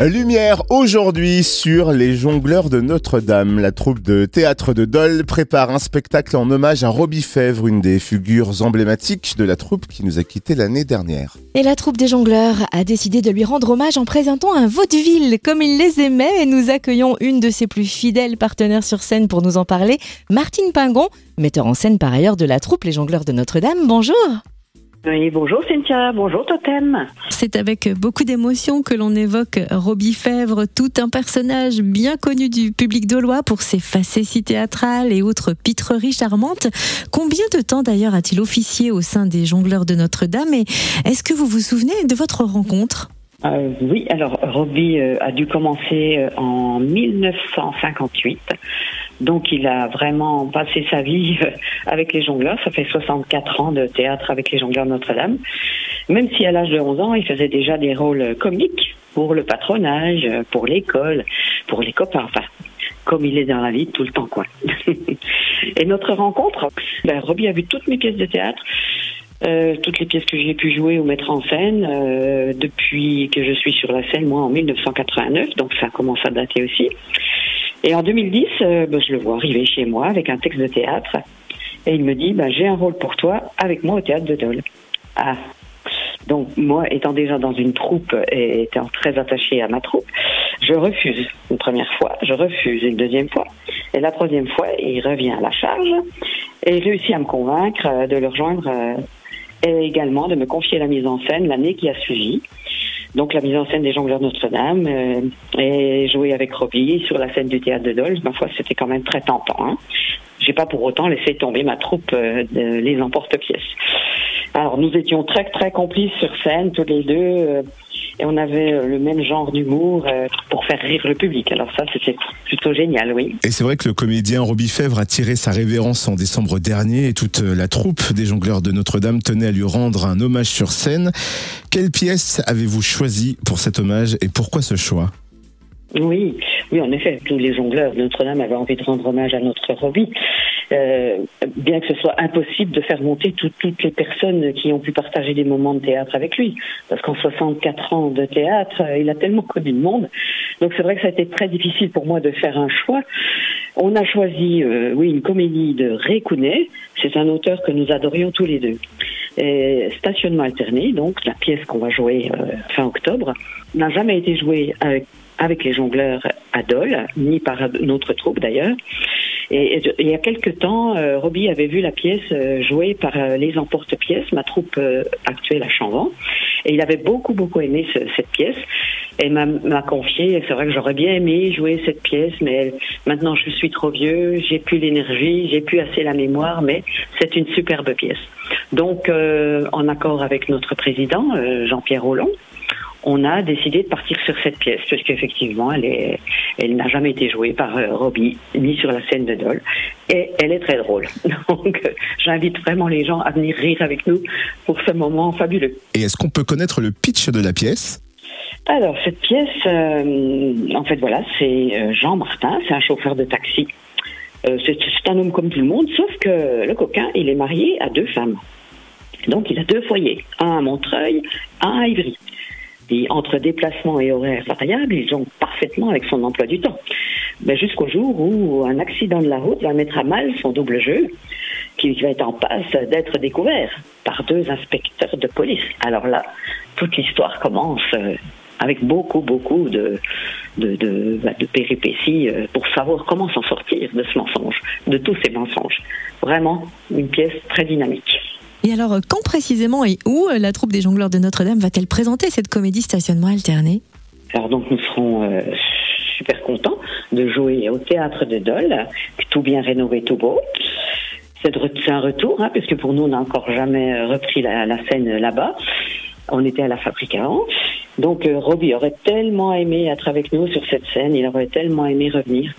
Lumière aujourd'hui sur les jongleurs de Notre-Dame. La troupe de théâtre de Dole prépare un spectacle en hommage à Robbie Fèvre, une des figures emblématiques de la troupe qui nous a quittés l'année dernière. Et la troupe des jongleurs a décidé de lui rendre hommage en présentant un vaudeville comme il les aimait et nous accueillons une de ses plus fidèles partenaires sur scène pour nous en parler, Martine Pingon, metteur en scène par ailleurs de la troupe Les Jongleurs de Notre-Dame. Bonjour oui, bonjour Cynthia, bonjour Totem. C'est avec beaucoup d'émotion que l'on évoque Robbie Fèvre, tout un personnage bien connu du public daulois pour ses facéties théâtrales et autres pitreries charmantes. Combien de temps d'ailleurs a-t-il officié au sein des Jongleurs de Notre-Dame et est-ce que vous vous souvenez de votre rencontre? Euh, oui, alors Robbie euh, a dû commencer euh, en 1958. Donc il a vraiment passé sa vie avec les jongleurs. Ça fait 64 ans de théâtre avec les jongleurs Notre-Dame. Même si à l'âge de 11 ans, il faisait déjà des rôles comiques pour le patronage, pour l'école, pour les copains. Enfin, comme il est dans la vie tout le temps, quoi. Et notre rencontre, ben, Robbie a vu toutes mes pièces de théâtre. Euh, toutes les pièces que j'ai pu jouer ou mettre en scène euh, depuis que je suis sur la scène, moi en 1989, donc ça commence à dater aussi. Et en 2010, euh, ben, je le vois arriver chez moi avec un texte de théâtre et il me dit ben, j'ai un rôle pour toi avec moi au théâtre de Dole. Ah. Donc moi, étant déjà dans une troupe et étant très attachée à ma troupe, je refuse une première fois, je refuse une deuxième fois. Et la troisième fois, il revient à la charge et réussit à me convaincre de le rejoindre et également de me confier la mise en scène l'année qui a suivi. Donc la mise en scène des Jongleurs Notre-Dame euh, et jouer avec Robbie sur la scène du théâtre de Dole, ma foi, c'était quand même très tentant. Hein. J'ai pas pour autant laissé tomber ma troupe euh, de les emporte-pièces. Alors nous étions très très complices sur scène tous les deux. Et on avait euh, le même genre d'humour euh, pour faire rire le public. Alors ça, c'était plutôt génial, oui. Et c'est vrai que le comédien Robbie Fèvre a tiré sa révérence en décembre dernier et toute euh, la troupe des jongleurs de Notre-Dame tenait à lui rendre un hommage sur scène. Quelle pièce avez-vous choisi pour cet hommage et pourquoi ce choix? Oui, oui, en effet, tous les jongleurs Notre-Dame avaient envie de rendre hommage à notre Robbie. Euh, bien que ce soit impossible de faire monter toutes les personnes qui ont pu partager des moments de théâtre avec lui. Parce qu'en 64 ans de théâtre, euh, il a tellement connu le monde. Donc c'est vrai que ça a été très difficile pour moi de faire un choix. On a choisi, euh, oui, une comédie de Ray C'est un auteur que nous adorions tous les deux. Et Stationnement alterné, donc la pièce qu'on va jouer fin octobre, n'a jamais été jouée avec, avec les jongleurs à Dole, ni par notre troupe d'ailleurs. Et, il y a quelque temps, euh, Robbie avait vu la pièce euh, jouée par euh, les emporte-pièces, ma troupe euh, actuelle à Chanvan, et il avait beaucoup beaucoup aimé cette pièce et m'a confié. C'est vrai que j'aurais bien aimé jouer cette pièce, mais maintenant je suis trop vieux, j'ai plus l'énergie, j'ai plus assez la mémoire, mais c'est une superbe pièce. Donc, en accord avec notre président Jean-Pierre Rollon, on a décidé de partir sur cette pièce, parce qu'effectivement, elle, est, elle n'a jamais été jouée par euh, Robbie, ni sur la scène de Dole, et elle est très drôle. Donc, j'invite vraiment les gens à venir rire avec nous pour ce moment fabuleux. Et est-ce qu'on peut connaître le pitch de la pièce? Alors, cette pièce, euh, en fait, voilà, c'est euh, Jean Martin, c'est un chauffeur de taxi. c'est un homme comme tout le monde, sauf que le coquin, il est marié à deux femmes. Donc, il a deux foyers, un à Montreuil, un à Ivry. Et entre déplacement et horaires variables, ils ont parfaitement avec son emploi du temps. Mais jusqu'au jour où un accident de la route va mettre à mal son double jeu, qui va être en passe d'être découvert par deux inspecteurs de police. Alors là, toute l'histoire commence euh, avec beaucoup, beaucoup de, de, de, bah, de péripéties euh, pour savoir comment s'en sortir de ce mensonge, de tous ces mensonges. Vraiment une pièce très dynamique. Et alors, euh, quand précisément et où euh, la troupe des jongleurs de Notre-Dame va-t-elle présenter cette comédie stationnement alterné Alors donc nous serons euh, super contents de jouer au théâtre de Dole, tout bien rénové, tout beau. C'est un retour, hein, puisque pour nous, on n'a encore jamais repris la, scène là-bas. On était à la fabrique avant. Donc Robbie aurait tellement aimé être avec nous sur cette scène, il aurait tellement aimé revenir.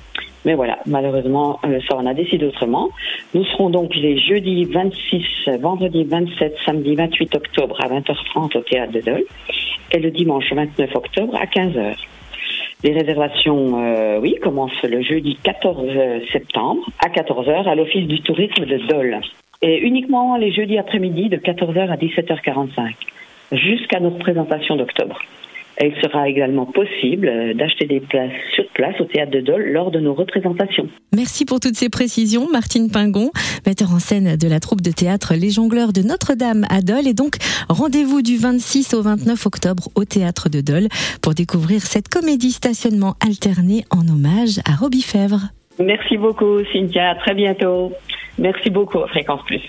Mais voilà, malheureusement, euh, ça on a décidé autrement. Nous serons donc les jeudis 26, vendredi 27, samedi 28 octobre à 20h30 au théâtre de Dole et le dimanche 29 octobre à 15h. Les réservations, euh, oui, commencent le jeudi 14 septembre à 14h à l'Office du tourisme de Dole. Et uniquement les jeudis après-midi de 14h à 17h45 jusqu'à notre présentation d'octobre. Il sera également possible euh, d'acheter des places sur place au théâtre de Dole lors de nos représentations. Merci pour toutes ces précisions, Martine Pingon, metteur en scène de la troupe de théâtre Les Jongleurs de Notre-Dame à Dole. Et donc, rendez-vous du 26 au 29 octobre au théâtre de Dole pour découvrir cette comédie stationnement alterné en hommage à Robbie Fèvre. Merci beaucoup, Cynthia. À très bientôt. Merci beaucoup, Fréquence Plus.